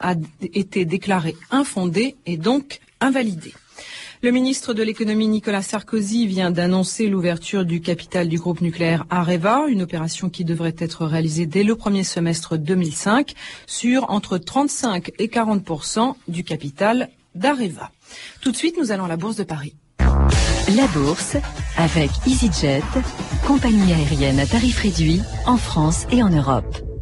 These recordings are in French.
a été déclarée infondée et donc invalidée. Le ministre de l'économie Nicolas Sarkozy vient d'annoncer l'ouverture du capital du groupe nucléaire Areva, une opération qui devrait être réalisée dès le premier semestre 2005 sur entre 35 et 40% du capital d'Areva. Tout de suite, nous allons à la Bourse de Paris. La Bourse avec EasyJet, compagnie aérienne à tarif réduit en France et en Europe.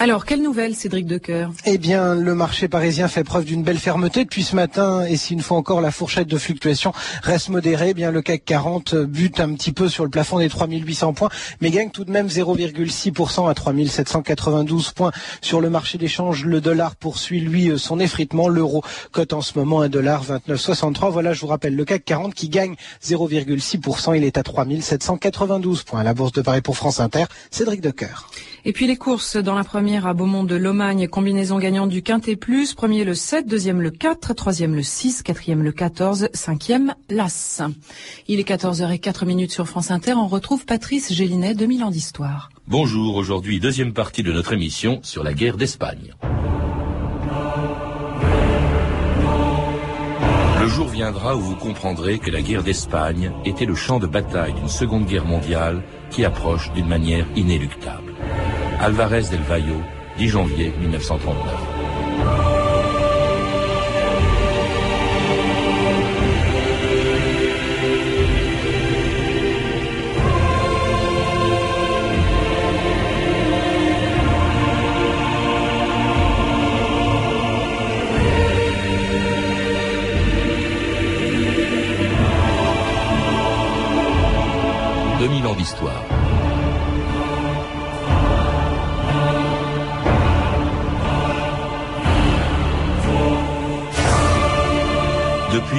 Alors, quelle nouvelle, Cédric Decoeur? Eh bien, le marché parisien fait preuve d'une belle fermeté depuis ce matin, et si une fois encore la fourchette de fluctuation reste modérée, eh bien le CAC 40 bute un petit peu sur le plafond des 3800 points, mais gagne tout de même 0,6% à 3792 points sur le marché d'échange. Le dollar poursuit, lui, son effritement. L'euro cote en ce moment 1,2963. Voilà, je vous rappelle, le CAC 40 qui gagne 0,6%. Il est à 3792 points. La Bourse de Paris pour France Inter, Cédric Decoeur. Et puis les courses dans la première à Beaumont de Lomagne, combinaison gagnante du Quintet Plus, premier le 7, deuxième le 4, troisième le 6, quatrième le 14, cinquième l'As. Il est 14h04 minutes sur France Inter, on retrouve Patrice Gélinet, 2000 ans d'histoire. Bonjour, aujourd'hui deuxième partie de notre émission sur la guerre d'Espagne. Le jour viendra où vous comprendrez que la guerre d'Espagne était le champ de bataille d'une seconde guerre mondiale qui approche d'une manière inéluctable. Alvarez del Valle, 10 janvier 1939.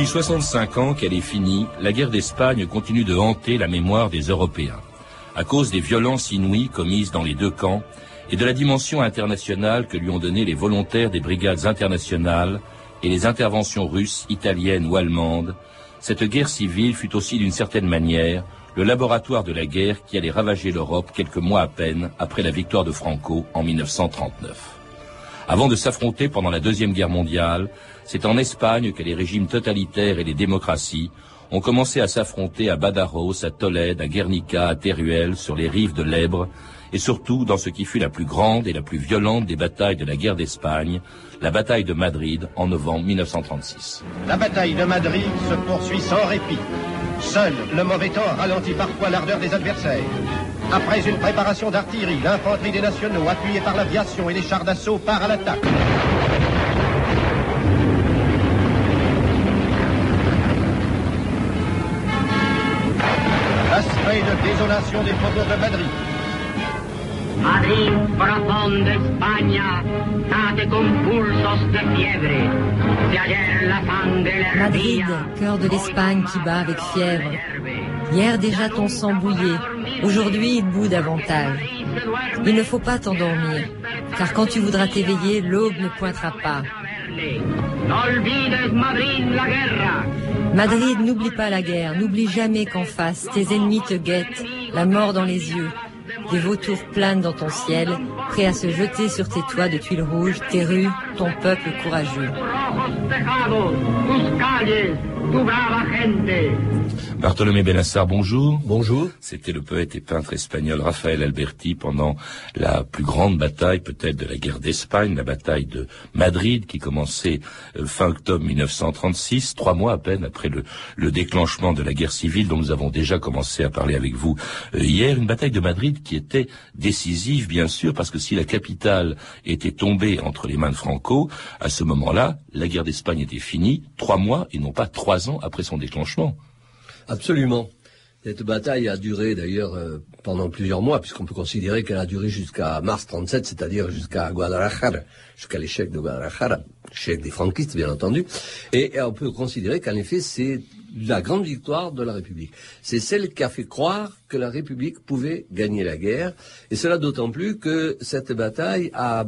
65 ans qu'elle est finie, la guerre d'Espagne continue de hanter la mémoire des Européens. À cause des violences inouïes commises dans les deux camps et de la dimension internationale que lui ont donnée les volontaires des brigades internationales et les interventions russes, italiennes ou allemandes, cette guerre civile fut aussi d'une certaine manière le laboratoire de la guerre qui allait ravager l'Europe quelques mois à peine après la victoire de Franco en 1939. Avant de s'affronter pendant la Deuxième Guerre mondiale, c'est en Espagne que les régimes totalitaires et les démocraties ont commencé à s'affronter à Badajoz, à Tolède, à Guernica, à Teruel, sur les rives de l'Ebre, et surtout dans ce qui fut la plus grande et la plus violente des batailles de la guerre d'Espagne, la bataille de Madrid en novembre 1936. La bataille de Madrid se poursuit sans répit. Seul le mauvais temps ralentit parfois l'ardeur des adversaires. Après une préparation d'artillerie, l'infanterie des nationaux, appuyée par l'aviation et les chars d'assaut, part à l'attaque. L'aspect de désolation des faubourgs de Madrid. Madrid, corazón de España, de fiebre. Madrid, cœur de l'Espagne qui bat avec fièvre. Hier déjà ton sang bouillait, aujourd'hui il bout davantage. Il ne faut pas t'endormir, car quand tu voudras t'éveiller, l'aube ne pointera pas. Madrid, n'oublie pas la guerre, n'oublie jamais qu'en face, tes ennemis te guettent, la mort dans les yeux. Des vautours planent dans ton ciel, prêts à se jeter sur tes toits de tuiles rouges, tes rues, ton peuple courageux. Bartholomé Benassar, bonjour. Bonjour. C'était le poète et peintre espagnol Rafael Alberti pendant la plus grande bataille peut-être de la guerre d'Espagne, la bataille de Madrid qui commençait euh, fin octobre 1936, trois mois à peine après le, le déclenchement de la guerre civile dont nous avons déjà commencé à parler avec vous euh, hier. Une bataille de Madrid qui était décisive bien sûr parce que si la capitale était tombée entre les mains de Franco, à ce moment-là, la guerre d'Espagne était finie, trois mois et non pas trois ans après son déclenchement. Absolument. Cette bataille a duré d'ailleurs euh, pendant plusieurs mois, puisqu'on peut considérer qu'elle a duré jusqu'à mars 37, c'est-à-dire jusqu'à Guadalajara, jusqu'à l'échec de Guadalajara, l'échec des franquistes bien entendu. Et, on peut considérer qu'en effet c'est la grande victoire de la République. C'est celle qui a fait croire que la République pouvait gagner la guerre, et cela d'autant plus que cette bataille a,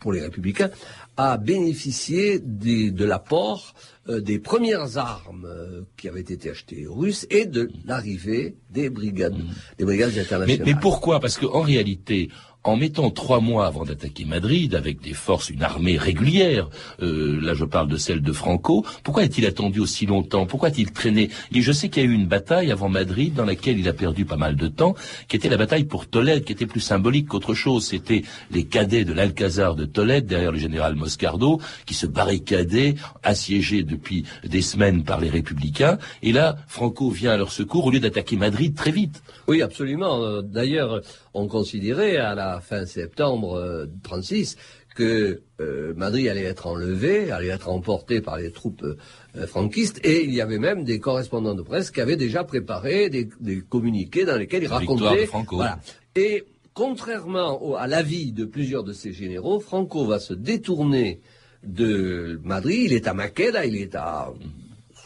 pour les républicains, a bénéficié de l'apport des premières armes euh, qui avaient été achetées aux Russes et de l'arrivée des brigades, des brigades Mais, internationales. mais pourquoi? Parce qu'en réalité, en mettant trois mois avant d'attaquer Madrid avec des forces, une armée régulière, euh, là je parle de celle de Franco, pourquoi a-t-il attendu aussi longtemps? Pourquoi a-t-il traîné? Et je sais qu'il y a eu une bataille avant Madrid dans laquelle il a perdu pas mal de temps, qui était la bataille pour Tolède, qui était plus symbolique qu'autre chose. C'était les cadets de l'Alcazar de Tolède, derrière le général Moscardo, qui se barricadaient, assiégés depuis des semaines par les républicains. Et là, Franco vient à leur secours au lieu d'attaquer Madrid très vite. Oui, absolument. Euh, D'ailleurs, on considérait à la fin septembre euh, 36 que euh, Madrid allait être enlevé, allait être emporté par les troupes euh, franquistes, et il y avait même des correspondants de presse qui avaient déjà préparé des, des communiqués dans lesquels ils racontaient. de Franco. Voilà. Et contrairement au- à l'avis de plusieurs de ses généraux, Franco va se détourner de Madrid. Il est à Maqueda, il est à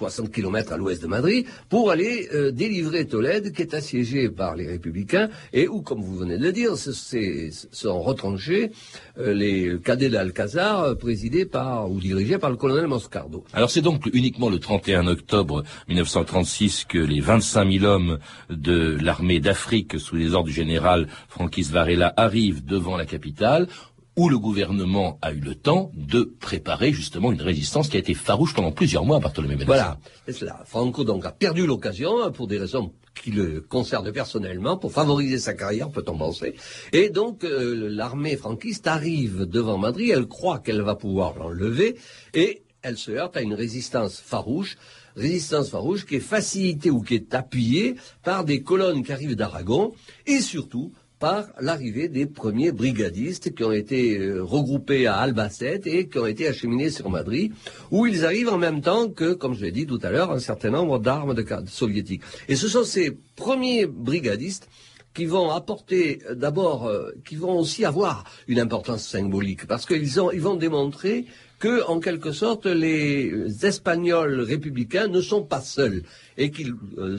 60 kilomètres à l'ouest de Madrid, pour aller euh, délivrer Tolède, qui est assiégé par les républicains, et où, comme vous venez de le dire, sont retranchés euh, les cadets d'Alcazar, euh, présidés par, ou dirigés par le colonel Moscardo. Alors c'est donc uniquement le 31 octobre 1936 que les 25 000 hommes de l'armée d'Afrique sous les ordres du général Franquis Varela arrivent devant la capitale où le gouvernement a eu le temps de préparer justement une résistance qui a été farouche pendant plusieurs mois à Bartholomé. Voilà, c'est. Franco donc a perdu l'occasion hein, pour des raisons qui le concernent personnellement, pour favoriser sa carrière, peut-on penser. Et donc euh, l'armée franquiste arrive devant Madrid, elle croit qu'elle va pouvoir l'enlever, et elle se heurte à une résistance farouche, résistance farouche qui est facilitée ou qui est appuyée par des colonnes qui arrivent d'Aragon, et surtout par l'arrivée des premiers brigadistes qui ont été euh, regroupés à Albacete et qui ont été acheminés sur Madrid, où ils arrivent en même temps que, comme je l'ai dit tout à l'heure, un certain nombre d'armes de soviétiques. Et ce sont ces premiers brigadistes qui vont apporter euh, d'abord, euh, qui vont aussi avoir une importance symbolique, parce qu'ils ils vont démontrer que, en quelque sorte, les Espagnols républicains ne sont pas seuls et qu'ils euh,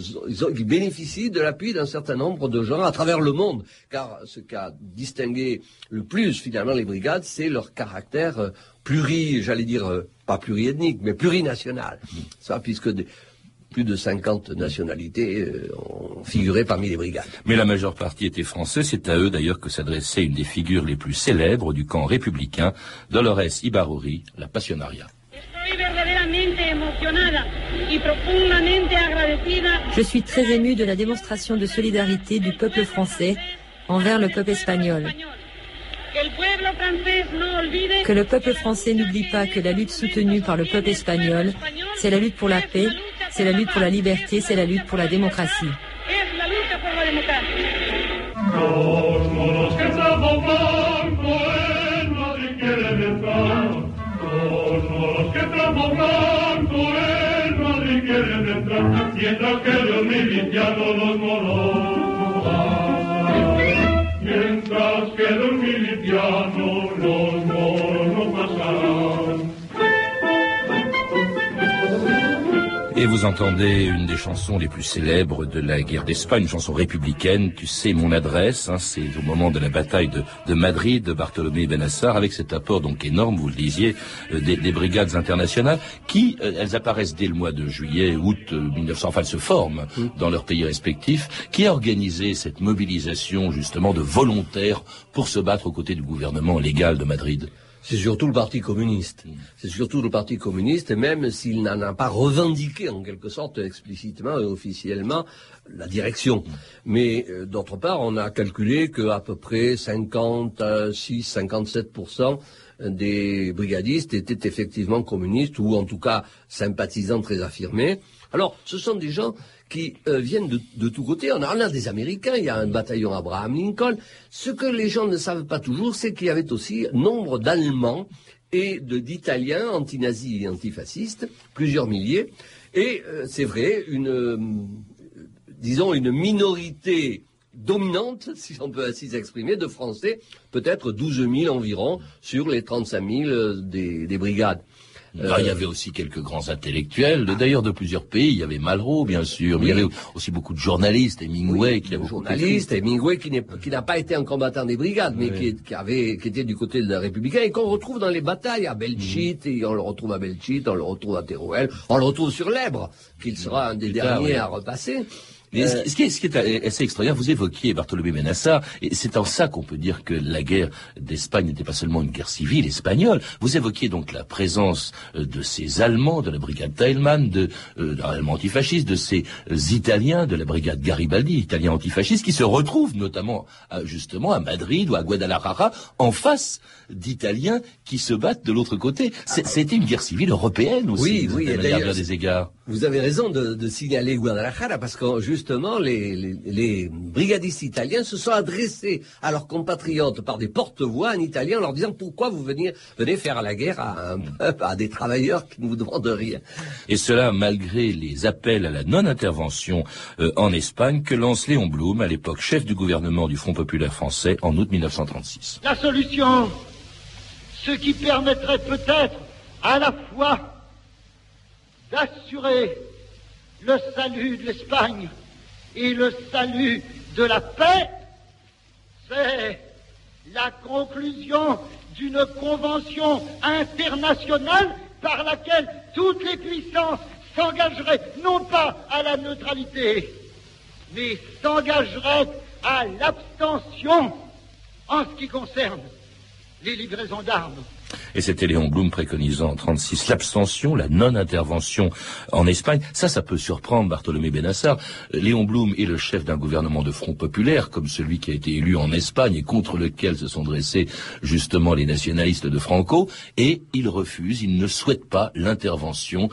bénéficient de l'appui d'un certain nombre de gens à travers le monde. Car ce qui a distingué le plus finalement les brigades, c'est leur caractère euh, pluri, j'allais dire euh, pas pluriethnique, mais plurinational. Ça, puisque des- plus de 50 nationalités euh, ont figuré parmi les brigades. Mais la majeure partie était français. C'est à eux d'ailleurs que s'adressait une des figures les plus célèbres du camp républicain, Dolores Ibaruri, la agradecida Je suis très ému de la démonstration de solidarité du peuple français envers le peuple espagnol. Que le peuple français n'oublie pas que la lutte soutenue par le peuple espagnol, c'est la lutte pour la paix, c'est la lutte pour la liberté, c'est la lutte pour la démocratie. Vous entendez une des chansons les plus célèbres de la guerre d'Espagne, une chanson républicaine, Tu sais mon adresse, hein, c'est au moment de la bataille de, de Madrid, de Bartholomé Benassar, avec cet apport donc énorme, vous le disiez, euh, des, des brigades internationales, qui, euh, elles apparaissent dès le mois de juillet, août euh, 1900, enfin elles se forment dans leurs pays respectifs, qui a organisé cette mobilisation justement de volontaires pour se battre aux côtés du gouvernement légal de Madrid C'est surtout le Parti communiste. C'est surtout le Parti communiste, et même s'il n'en a pas revendiqué en quelque sorte explicitement et officiellement la direction. Mais euh, d'autre part, on a calculé qu'à peu près 56-57% des brigadistes étaient effectivement communistes ou en tout cas sympathisants très affirmés. Alors, ce sont des gens qui euh, viennent de, tous côtés. On a, des Américains, il y a un bataillon Abraham Lincoln. Ce que les gens ne savent pas toujours, c'est qu'il y avait aussi nombre d'Allemands et d'Italiens anti-nazis et antifascistes, plusieurs milliers. Et euh, c'est vrai, une, euh, disons, une minorité dominante, si on peut ainsi s'exprimer, de Français, peut-être 12 000 environ, sur les 35 000 euh, des, des brigades. Ah, il y avait aussi quelques grands intellectuels, d'ailleurs de plusieurs pays. Il y avait Malraux, bien sûr, mais il y Oui. avait aussi beaucoup de journalistes, Hemingway, qui a le beaucoup journaliste, Hemingway, qui qui n'a pas été un combattant des brigades, mais qui, est- qui avait, qui était du côté de la Républicain et qu'on retrouve dans les batailles à Belchite, et on le retrouve à Belchite, on le retrouve à Teruel, on le retrouve sur l'Ebre, qu'il sera un des derniers oui. à repasser. Mais ce, qui est, ce qui est assez extraordinaire, vous évoquiez Bartholomé Benassar, et c'est en ça qu'on peut dire que la guerre d'Espagne n'était pas seulement une guerre civile espagnole. Vous évoquiez donc la présence de ces Allemands de la brigade Teilmann, de, euh, l'allemand antifasciste, de ces Italiens de la brigade Garibaldi, italiens antifascistes, qui se retrouvent notamment justement à Madrid ou à Guadalajara en face d'Italiens qui se battent de l'autre côté. C'était une guerre civile européenne aussi, oui, oui, des égards. Vous avez raison de, de signaler Guadalajara parce que justement les, les, les, brigadistes italiens se sont adressés à leurs compatriotes par des porte-voix en italien en leur disant pourquoi vous venez, venez faire la guerre à, à des travailleurs qui ne vous demandent rien. Et cela malgré les appels à la non-intervention euh, en Espagne que lance Léon Blum, à l'époque chef du gouvernement du Front populaire français en août 1936. La solution, ce qui permettrait peut-être à la fois d'assurer le salut de l'Espagne et le salut de la paix, c'est la conclusion d'une convention internationale par laquelle toutes les puissances s'engageraient non pas à la neutralité, mais s'engageraient à l'abstention en ce qui concerne les livraisons d'armes et c'était Léon Blum préconisant en 36 l'abstention, la non-intervention en Espagne. Ça, ça peut surprendre Bartholomé Benassar. Léon Blum est le chef d'un gouvernement de front populaire, comme celui qui a été élu en Espagne et contre lequel se sont dressés justement les nationalistes de Franco, et il refuse, il ne souhaite pas l'intervention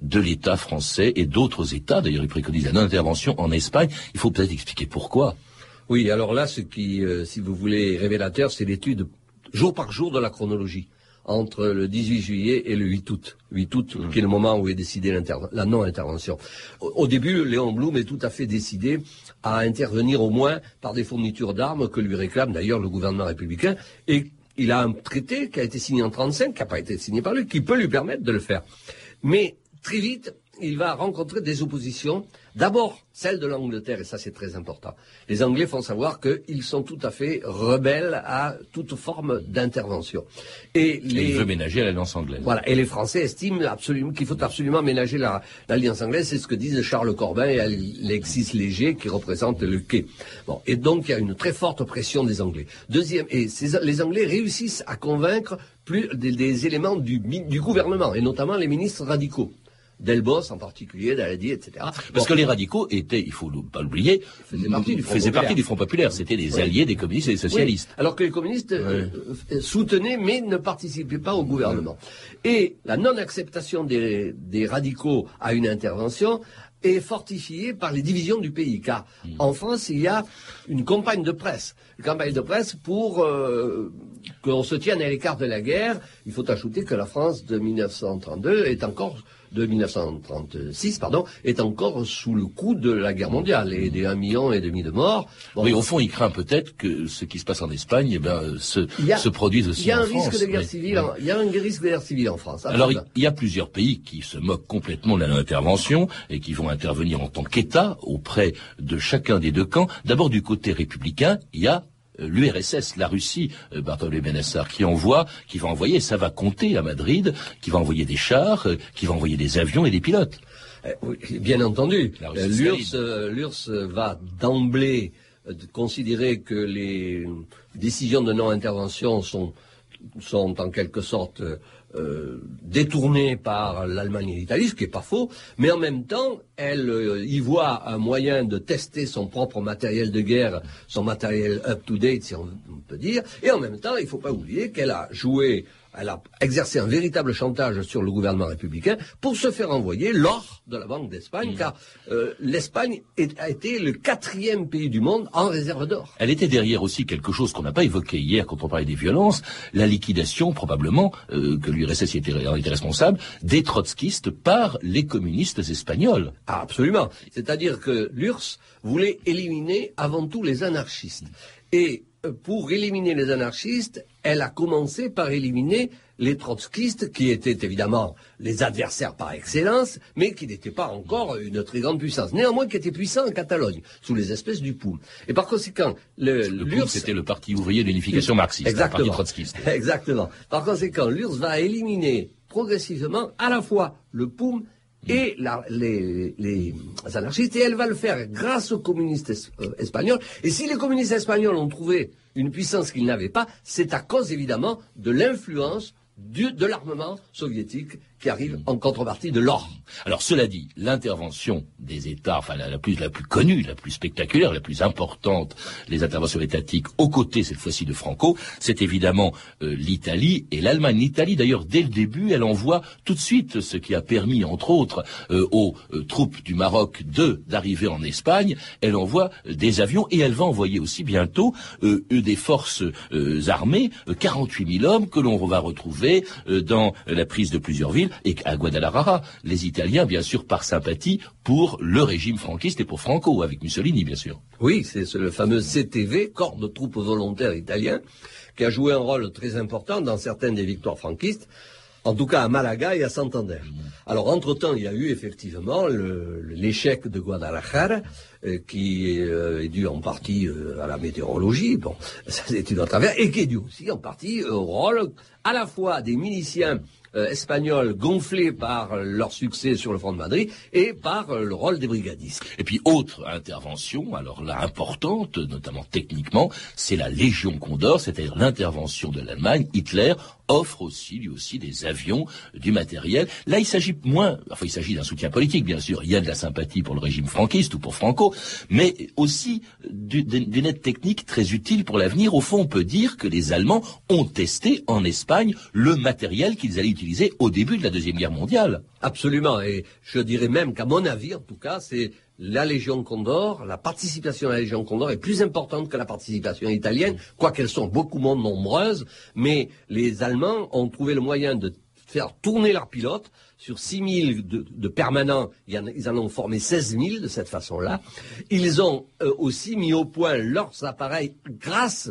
de l'État français et d'autres États. D'ailleurs, il préconise la non-intervention en Espagne. Il faut peut-être expliquer pourquoi. Oui, alors là, ce qui, euh, si vous voulez, révélateur, c'est l'étude jour par jour de la chronologie entre le 18 juillet et le 8 août. 8 août, mmh. qui est le moment où est décidée la non-intervention. Au, début, Léon Blum est tout à fait décidé à intervenir au moins par des fournitures d'armes que lui réclame d'ailleurs le gouvernement républicain. Et il a un traité qui a été signé en 35, qui n'a pas été signé par lui, qui peut lui permettre de le faire. Mais très vite, il va rencontrer des oppositions D'abord, celle de l'Angleterre, et ça c'est très important. Les Anglais font savoir qu'ils sont tout à fait rebelles à toute forme d'intervention. Et les... Il veut ménager l'alliance anglaise. Voilà. Et les Français estiment absolument qu'il faut absolument ménager l'alliance anglaise. C'est ce que disent Charles Corbin et Alexis Léger qui représentent le quai. Bon. Et donc il y a une très forte pression des Anglais. Deuxième, et les Anglais réussissent à convaincre plus des, éléments du gouvernement, et notamment les ministres radicaux. Delbos en particulier, Daladi, etc. Parce que les radicaux étaient, il faut pas l'oublier, faisaient partie du Front populaire. C'était des alliés des communistes et des socialistes. Alors que les communistes euh, soutenaient mais ne participaient pas au gouvernement. Et la non-acceptation des, radicaux à une intervention est fortifiée par les divisions du pays. Car hmm. en France, il y a une campagne de presse. Une campagne de presse pour euh, qu'on se tienne à l'écart de la guerre. Il faut ajouter que la France de 1932 est encore de 1936, pardon, est encore sous le coup de la guerre mondiale et des 1 million et demi de morts. oui, au fond, il craint peut-être que ce qui se passe en Espagne, eh ben, se, se produise aussi en France. Il y a un risque de guerre civile. Il y a un risque de guerre civile en France. Alors, il y a plusieurs pays qui se moquent complètement de la non-intervention et qui vont intervenir en tant qu'État auprès de chacun des deux camps. D'abord, du côté républicain, il y a l'URSS, la Russie, euh, Bartholomé Benassar, qui envoie, qui va envoyer, ça va compter à Madrid, qui va envoyer des chars, euh, qui va envoyer des avions et des pilotes. bien entendu, l'URSS va d'emblée considérer que les décisions de non-intervention sont, sont en quelque sorte euh, détournée par l'Allemagne et l'Italie, ce qui n'est pas faux, mais en même temps, elle euh, y voit un moyen de tester son propre matériel de guerre, son matériel up-to-date, si on peut dire, et en même temps, il ne faut pas oublier qu'elle a joué elle a exercé un véritable chantage sur le gouvernement républicain pour se faire envoyer l'or de la Banque d'Espagne, mmh. car euh, l'Espagne a été le quatrième pays du monde en réserve d'or. Elle était derrière aussi quelque chose qu'on n'a pas évoqué hier quand on parlait des violences, la liquidation probablement, euh, que l'URSS était, était responsable, des trotskistes par les communistes espagnols. Ah, absolument. C'est-à-dire que l'URSS voulait éliminer avant tout les anarchistes. Et pour éliminer les anarchistes, elle a commencé par éliminer les trotskistes, qui étaient évidemment les adversaires par excellence, mais qui n'étaient pas encore une très grande puissance. Néanmoins, qui étaient puissants en Catalogne, sous les espèces du POUM. Et par conséquent, le, le c'était le Parti ouvrier d'unification marxiste, Exactement. le parti trotskiste. Exactement. Par conséquent, l'URSS va éliminer progressivement à la fois le POUM et les, anarchistes, et elle va le faire grâce aux communistes es- euh, espagnols. Et si les communistes espagnols ont trouvé une puissance qu'ils n'avaient pas, c'est à cause évidemment de l'influence de l'armement soviétique qui arrive en contrepartie de l'or. Alors cela dit, l'intervention des États, enfin la, plus la plus connue, la plus spectaculaire, la plus importante, les interventions étatiques aux côtés cette fois-ci de Franco, c'est évidemment euh, l'Italie et l'Allemagne. L'Italie d'ailleurs dès le début, elle envoie tout de suite ce qui a permis entre autres euh, aux euh, troupes du Maroc de d'arriver en Espagne. Elle envoie euh, des avions et elle va envoyer aussi bientôt euh, des forces euh, armées, euh, 48 000 hommes que l'on va retrouver dans la prise de plusieurs villes et à Guadalajara. Les Italiens, bien sûr, par sympathie pour le régime franquiste et pour Franco, avec Mussolini, bien sûr. Oui, c'est ce- le fameux CTV, Corps de troupes volontaires italien, qui a joué un rôle très important dans certaines des victoires franquistes, en tout cas à Malaga et à Santander. Alors, entre-temps, il y a eu effectivement l'échec de Guadalajara, euh, qui euh, est dû en partie euh, à la météorologie, bon, ça c'est une autre affaire, et qui est dû aussi en partie au rôle à la fois des miliciens euh, espagnols gonflés par euh, leur succès sur le front de Madrid et par euh, le rôle des brigadistes. Et puis, autre intervention, alors là importante, notamment techniquement, c'est la Légion Condor, c'est-à-dire l'intervention de l'Allemagne. Hitler offre aussi, lui aussi, des avions, du matériel. Là, il s'agit moins, enfin, il s'agit d'un soutien politique, bien sûr. Il y a de la sympathie pour le régime franquiste ou pour Franco, mais aussi du- d'une aide technique très utile pour l'avenir. Au fond, on peut dire que les Allemands ont testé en Espagne le matériel qu'ils allaient utiliser au début de la Deuxième Guerre mondiale. Absolument, et je dirais même qu'à mon avis, en tout cas, c'est la Légion Condor, la participation à la Légion Condor est plus importante que la participation italienne, quoiqu'elles sont beaucoup moins nombreuses, mais les Allemands ont trouvé le moyen de faire tourner leurs pilotes sur 6 000 de, de permanents, ils en ont formé 16 000 de cette façon-là. Ils ont euh, aussi mis au point leurs appareils grâce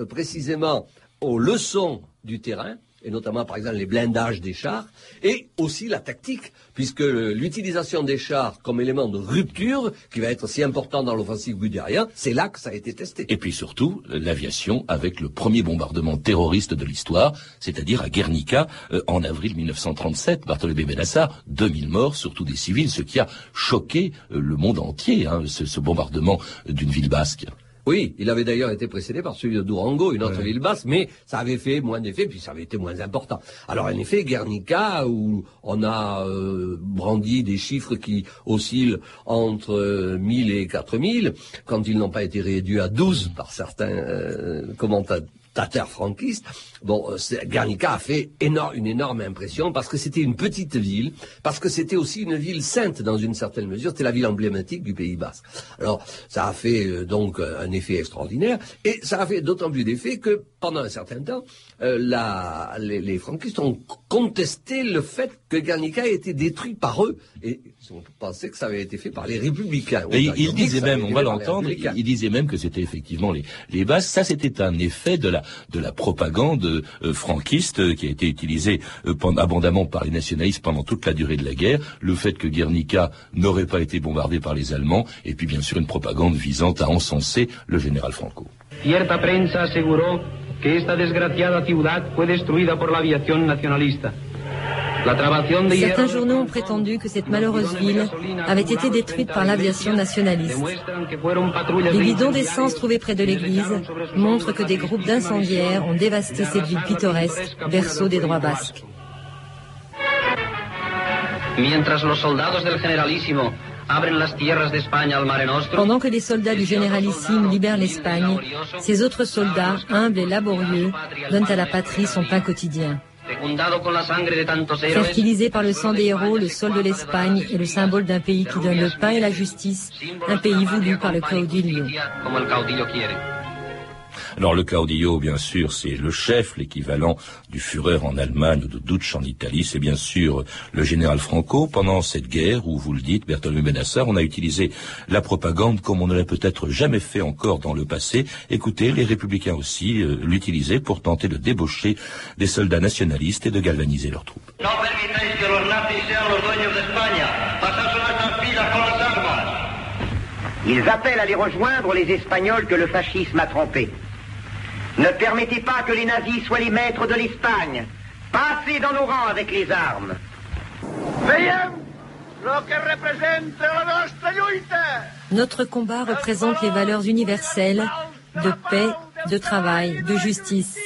euh, précisément aux leçons du terrain, et notamment par exemple les blindages des chars, et aussi la tactique, puisque l'utilisation des chars comme élément de rupture, qui va être si important dans l'offensive gudérien, c'est là que ça a été testé. Et puis surtout, l'aviation avec le premier bombardement terroriste de l'histoire, c'est-à-dire à Guernica euh, en avril 1937. Bartholomé Benassar, 2000 morts, surtout des civils, ce qui a choqué euh, le monde entier, hein, ce, bombardement d'une ville basque. Oui, il avait d'ailleurs été précédé par celui de Durango, une autre ville basse, mais ça avait fait moins d'effet, puis ça avait été moins important. Alors en effet, Guernica, où on a euh, brandi des chiffres qui oscillent entre euh, 1000 et 4000, quand ils n'ont pas été réduits à 12 par certains euh, commentateurs franquistes, bon, euh, Guernica a fait une énorme impression parce que c'était une petite ville, parce que c'était aussi une ville sainte dans une certaine mesure, c'était la ville emblématique du Pays Basque. Alors, ça a fait euh, donc euh, un effet extraordinaire, et ça a fait d'autant plus d'effet que pendant un certain temps, euh, la- les, les franquistes ont contesté le fait que Guernica ait été détruit par eux, et ils ont pensé que ça avait été fait par les républicains. Et il, Ils avait même, on va l'entendre, il, républicains. il disait même que c'était effectivement les, les Basques. Ça, c'était un effet de la, de la propagande euh, franquiste euh, qui a été utilisée euh, abondamment par les nationalistes pendant toute la durée de la guerre. Le fait que Guernica n'aurait pas été bombardé par les Allemands, et puis bien sûr une propagande visant à encenser le général Franco. Cierta prensa aseguró que esta desgraciada ciudad fue destruida por la aviación nacionalista. La trabación de Certains journaux ont prétendu que cette malheureuse ville avait été détruite par l'aviation nationaliste. Les bidons d'essence trouvés près de l'église montrent que des groupes d'incendiaires ont dévasté cette ville pittoresque, berceau des droits basques. Mientras los soldados del generalísimo Pendant que les soldats du généralissime libèrent l'Espagne, ces autres soldats, humbles et laborieux, donnent à la patrie son pain quotidien. Fertilisé par le sang des héros, le sol de l'Espagne est le symbole d'un pays qui donne le pain et la justice, un pays voulu par le caudillo. Alors le caudillo, bien sûr, c'est le chef, l'équivalent du Führer en Allemagne ou de Dutch en Italie. C'est bien sûr le général Franco. Pendant cette guerre, où vous le dites, Bertolomé Benassar, on a utilisé la propagande comme on ne l'a peut-être jamais fait encore dans le passé. Écoutez, les républicains aussi euh, l'utilisaient pour tenter de débaucher des soldats nationalistes et de galvaniser leurs troupes. Ils appellent à les rejoindre les Espagnols que le fascisme a trompés. Ne permettez pas que les nazis soient les maîtres de l'Espagne. Passez dans nos rangs avec les armes. Notre combat représente les valeurs universelles de paix, de travail, de justice.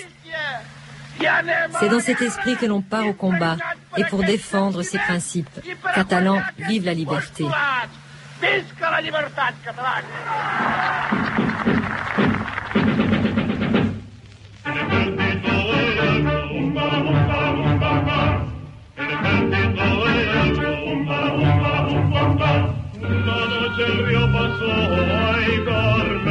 C'est dans cet esprit que l'on part au combat et pour défendre ces principes. Catalans, vive la liberté. El río pasó, ay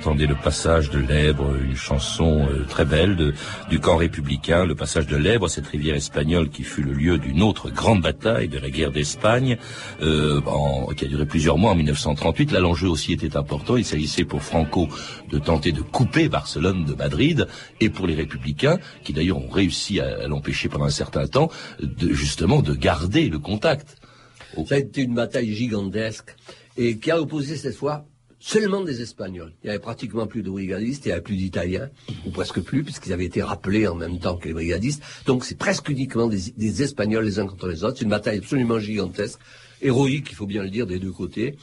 entendez le passage de l'Èbre, une chanson euh, très belle du camp républicain, le passage de l'Èbre, cette rivière espagnole qui fut le lieu d'une autre grande bataille de la guerre d'Espagne, euh, qui a duré plusieurs mois en 1938. Là, l'enjeu aussi était important. Il s'agissait pour Franco de tenter de couper Barcelone de Madrid, et pour les républicains, qui d'ailleurs ont réussi à, l'empêcher pendant un certain temps, de, justement de garder le contact. Ça une bataille gigantesque et qui a opposé cette fois seulement des Espagnols. Il y avait pratiquement plus de brigadistes, il n'y avait plus d'Italiens, ou presque plus, puisqu'ils avaient été rappelés en même temps que les brigadistes. Donc c'est presque uniquement des Espagnols les uns contre les autres. C'est une bataille absolument gigantesque, héroïque, il faut bien le dire, des deux côtés.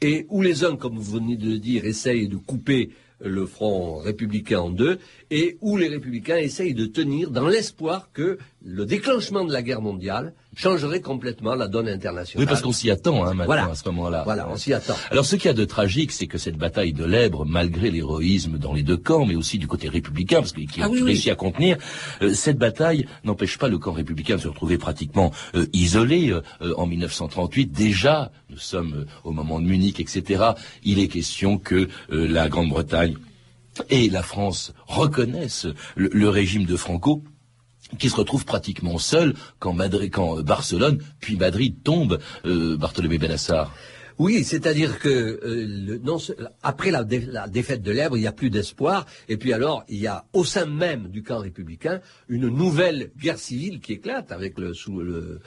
Et où les uns, comme vous venez de le dire, essayent de couper le front républicain en deux, et où les républicains essayent de tenir dans l'espoir que le déclenchement de la guerre mondiale changerait complètement la donne internationale. Oui, parce qu'on s'y attend hein, maintenant Voilà. à ce moment-là. Voilà, on s'y attend. Alors, ce qu'il y a de tragique, c'est que cette bataille de l'Èbre, malgré l'héroïsme dans les deux camps, mais aussi du côté républicain, parce qu'il qui a Ah oui, oui. réussi à contenir, euh, cette bataille n'empêche pas le camp républicain de se retrouver pratiquement euh, isolé. euh, euh, en 1938, déjà, nous sommes euh, au moment de Munich, etc. Il est question que euh, la Grande-Bretagne et la France reconnaissent le, le régime de Franco qui se retrouve pratiquement seul quand, euh, Barcelone puis Madrid tombe, euh, Bartholomé Benassar. Oui, c'est-à-dire que euh, après la défaite de l'Èbre, il n'y a plus d'espoir. Et puis alors, il y a au sein même du camp républicain une nouvelle guerre civile qui éclate avec le, sous le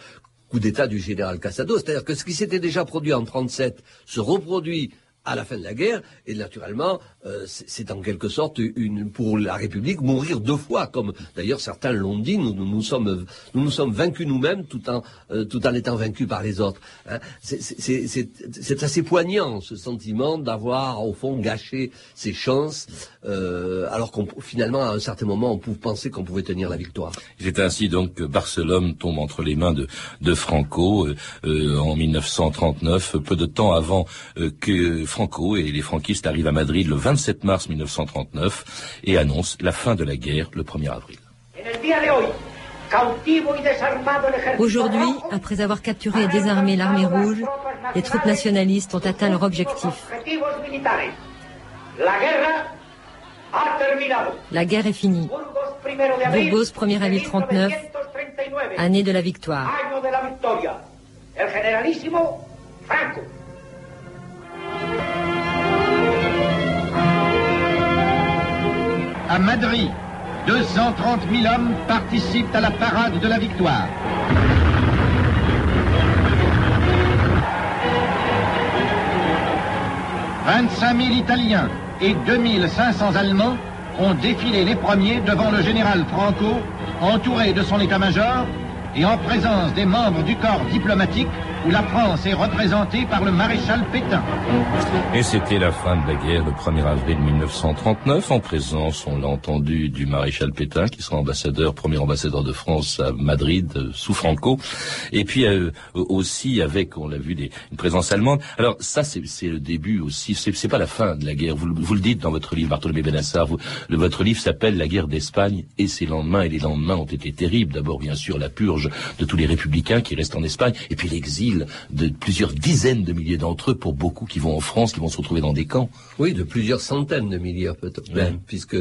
coup d'État du général Casado. C'est-à-dire que ce qui s'était déjà produit en 37 se reproduit à la fin de la guerre, et naturellement, euh, c'est en quelque sorte une, pour la République mourir deux fois, comme d'ailleurs certains l'ont dit. Nous nous, sommes nous nous sommes vaincus nous-mêmes tout en euh, tout en étant vaincus par les autres. hein. C'est- assez poignant ce sentiment d'avoir au fond gâché ses chances, euh, alors qu'on finalement à un certain moment on pouvait penser qu'on pouvait tenir la victoire. C'est ainsi donc que Barcelone tombe entre les mains de, de Franco en 1939, peu de temps avant que Franco et les franquistes arrivent à Madrid le 27 mars 1939 et annoncent la fin de la guerre le 1er avril. Aujourd'hui, après avoir capturé et désarmé l'armée rouge, les troupes nationalistes ont atteint leur objectif. La guerre est finie. Burgos, primero de abril Burgos, 1er avril 39, 1939, année de la victoire. Franco. À Madrid, 230 000 hommes participent à la parade de la victoire. « 25 000 Italiens et 2500 Allemands ont défilé les premiers devant le général Franco, entouré de son état-major et en présence des membres du corps diplomatique où la France est représentée par le maréchal Pétain. Et c'était la fin de la guerre le 1er avril 1939, en présence, on l'a entendu, du maréchal Pétain, qui sera ambassadeur, premier ambassadeur de France à Madrid, euh, sous Franco. Et puis euh, aussi avec, on l'a vu, des, une présence allemande. Alors ça, c'est le début aussi, c'est pas la fin de la guerre. Vous, le- dites dans votre livre, Bartholomé Benassar, votre livre s'appelle La guerre d'Espagne et ses lendemains. Et les lendemains ont été terribles. D'abord, bien sûr, la purge de tous les républicains qui restent en Espagne, et puis l'exil de plusieurs dizaines de milliers d'entre eux, pour beaucoup qui vont en France, qui vont se retrouver dans des camps. Oui, de plusieurs centaines de milliers peut-être même, puisque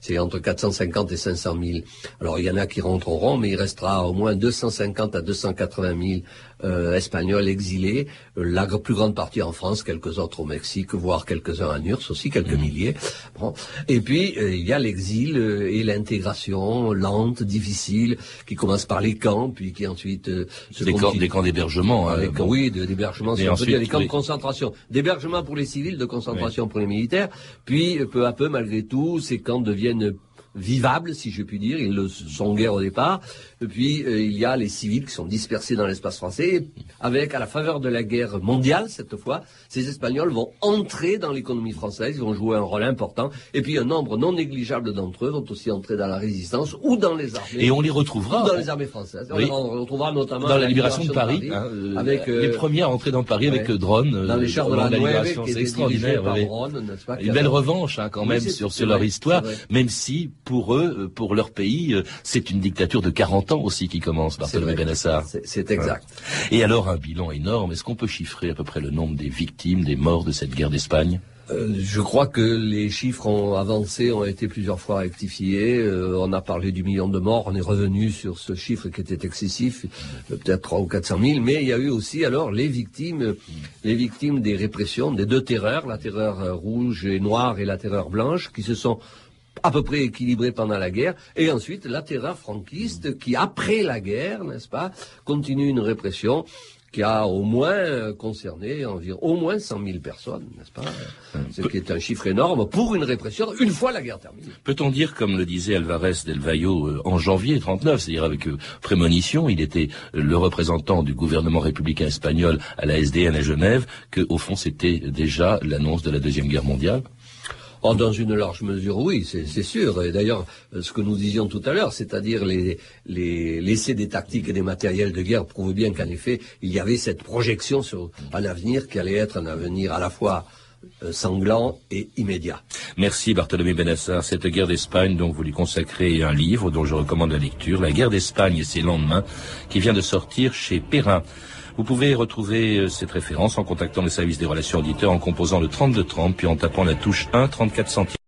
c'est entre 450 et 500 000. Alors il y en a qui rentreront, mais il restera au moins 250 à 280 000 euh, espagnols exilés, euh, la plus grande partie en France, quelques autres au Mexique, voire quelques-uns en URSS aussi, quelques Mmh. milliers. Bon. Et puis, euh, il y a l'exil euh, et l'intégration lente, difficile, qui commence par les camps, puis qui ensuite euh, se Des camps, des camps d'hébergement. Ah, hein, bon. oui, d'hébergement, si on peut ensuite, dire, les camps oui. de concentration. D'hébergement pour les civils, de concentration pour les militaires. Puis, euh, peu à peu, malgré tout, ces camps deviennent vivables, si je puis dire. Ils le sont guère au départ. Et puis, euh, il y a les civils qui sont dispersés dans l'espace français. Avec, à la faveur de la guerre mondiale, cette fois, ces Espagnols vont entrer dans l'économie française. Ils vont jouer un rôle important. Et puis, un nombre non négligeable d'entre eux vont aussi entrer dans la résistance ou dans les armées. Et on les retrouvera. Ou dans les armées françaises. Oui. On les retrouvera notamment dans la libération de Paris, hein, euh, avec euh, les premiers à entrer dans Paris avec ouais. le drone. euh, dans les chars de la Nueve, libération, c'est extraordinaire. par n'est-ce pas, Une belle revanche hein, quand Oui, même sur, leur histoire, même si pour eux, euh, pour leur pays, euh, c'est une dictature de 40 ans aussi qui commence, Bartholomé. C'est- exact. Et alors un bilan énorme. Est-ce qu'on peut chiffrer à peu près le nombre des victimes, des morts de cette guerre d'Espagne? Euh, je crois que les chiffres ont avancé, ont été plusieurs fois rectifiés. Euh, on a parlé du million de morts, on est revenu sur ce chiffre qui était excessif, euh, peut-être 3 ou 400 000. Mais il y a eu aussi alors les victimes, les victimes des répressions, des deux terreurs, la terreur rouge et noire et la terreur blanche, qui se sont à peu près équilibrées pendant la guerre, et ensuite la terreur franquiste qui, après la guerre, n'est-ce pas, continue une répression qui a au moins euh, concerné environ au moins 100 000 personnes, n'est-ce pas Ce qui est un chiffre énorme pour une répression une fois la guerre terminée. Peut-on dire, comme le disait Alvarez del Valle euh, en janvier 39, c'est-à-dire avec euh, prémonition, il était euh, le représentant du gouvernement républicain espagnol à la SDN à Genève, que au fond c'était déjà l'annonce de la deuxième guerre mondiale? Oh, dans une large mesure, oui, c'est sûr. Et d'ailleurs, euh, ce que nous disions tout à l'heure, c'est-à-dire les, les l'essai des tactiques et des matériels de guerre prouve bien qu'en effet, il y avait cette projection sur un avenir qui allait être un avenir à la fois euh, sanglant et immédiat. Merci Bartholomé Benassar. Cette guerre d'Espagne, dont vous lui consacrez un livre dont je recommande la lecture, La guerre d'Espagne et ses lendemains, qui vient de sortir chez Perrin. Vous pouvez retrouver euh, cette référence en contactant le service des relations auditeurs en composant le 3230 puis en tapant la touche 1 34 centimes.